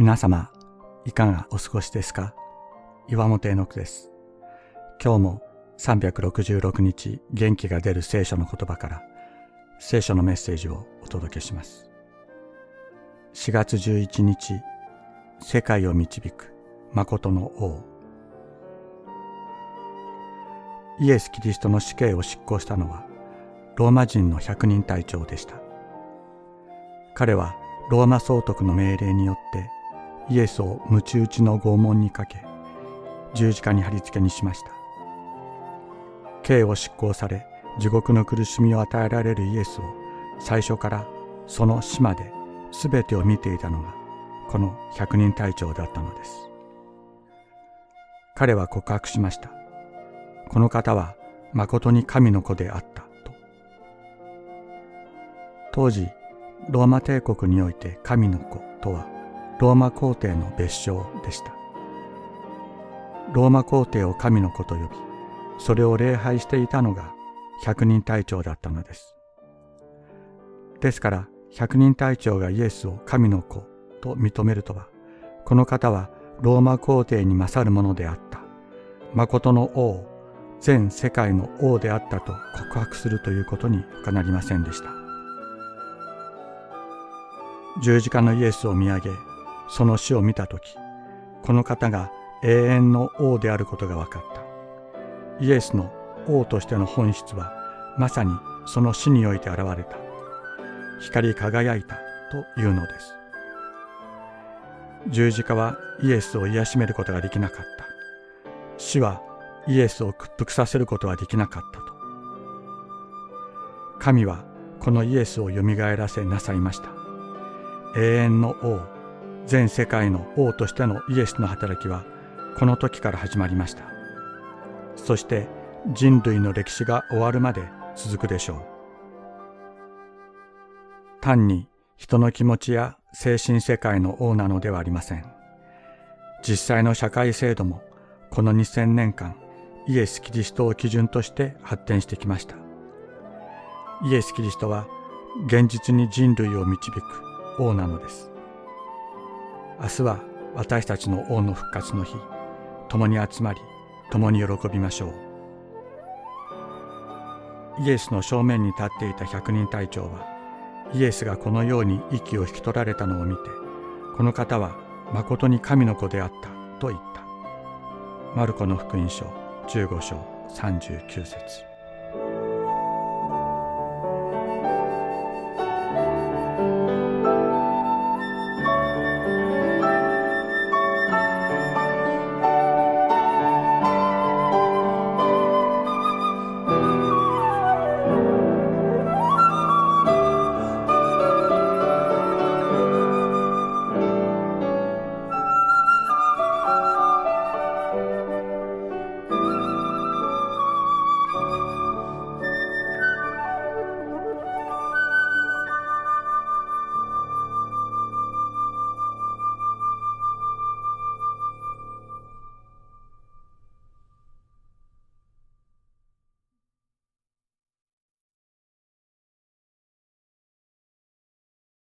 皆様、いかがお過ごしですか？岩本絵の句です。今日も366日元気が出る聖書の言葉から聖書のメッセージをお届けします。4月11日、世界を導く誠の王。イエス・キリストの死刑を執行したのはローマ人の百人隊長でした。彼はローマ総督の命令によってイエスを鞭打ちの拷問にかけ十字架に貼り付けにしました。刑を執行され地獄の苦しみを与えられるイエスを最初からその死まで全てを見ていたのがこの百人隊長だったのです。彼は告白しました。この方は誠に神の子であったと。当時ローマ帝国において神の子とはローマ皇帝の別称でした。ローマ皇帝を神の子と呼びそれを礼拝していたのが百人隊長だったのです。ですから百人隊長がイエスを神の子と認めるとはこの方はローマ皇帝に勝るものであった。誠の王全世界の王であったと告白するということに他なりませんでした。十字架のイエスを見上げその死を見た時この方が永遠の王であることが分かった。イエスの王としての本質はまさにその死において現れた。光り輝いたというのです。十字架はイエスを癒しめることができなかった。死はイエスを屈服させることはできなかったと。神はこのイエスをよみがえらせなさいました。永遠の王全世界の王としてのイエスの働きはこの時から始まりました。そして人類の歴史が終わるまで続くでしょう。単に人の気持ちや精神世界の王なのではありません。実際の社会制度もこの2000年間イエス・キリストを基準として発展してきました。イエス・キリストは現実に人類を導く王なのです。明日は私たちの王の復活の日。共に集まり共に喜びましょう。イエスの正面に立っていた百人隊長はイエスがこのように息を引き取られたのを見てこの方は誠に神の子であったと言った。マルコの福音書15章39節。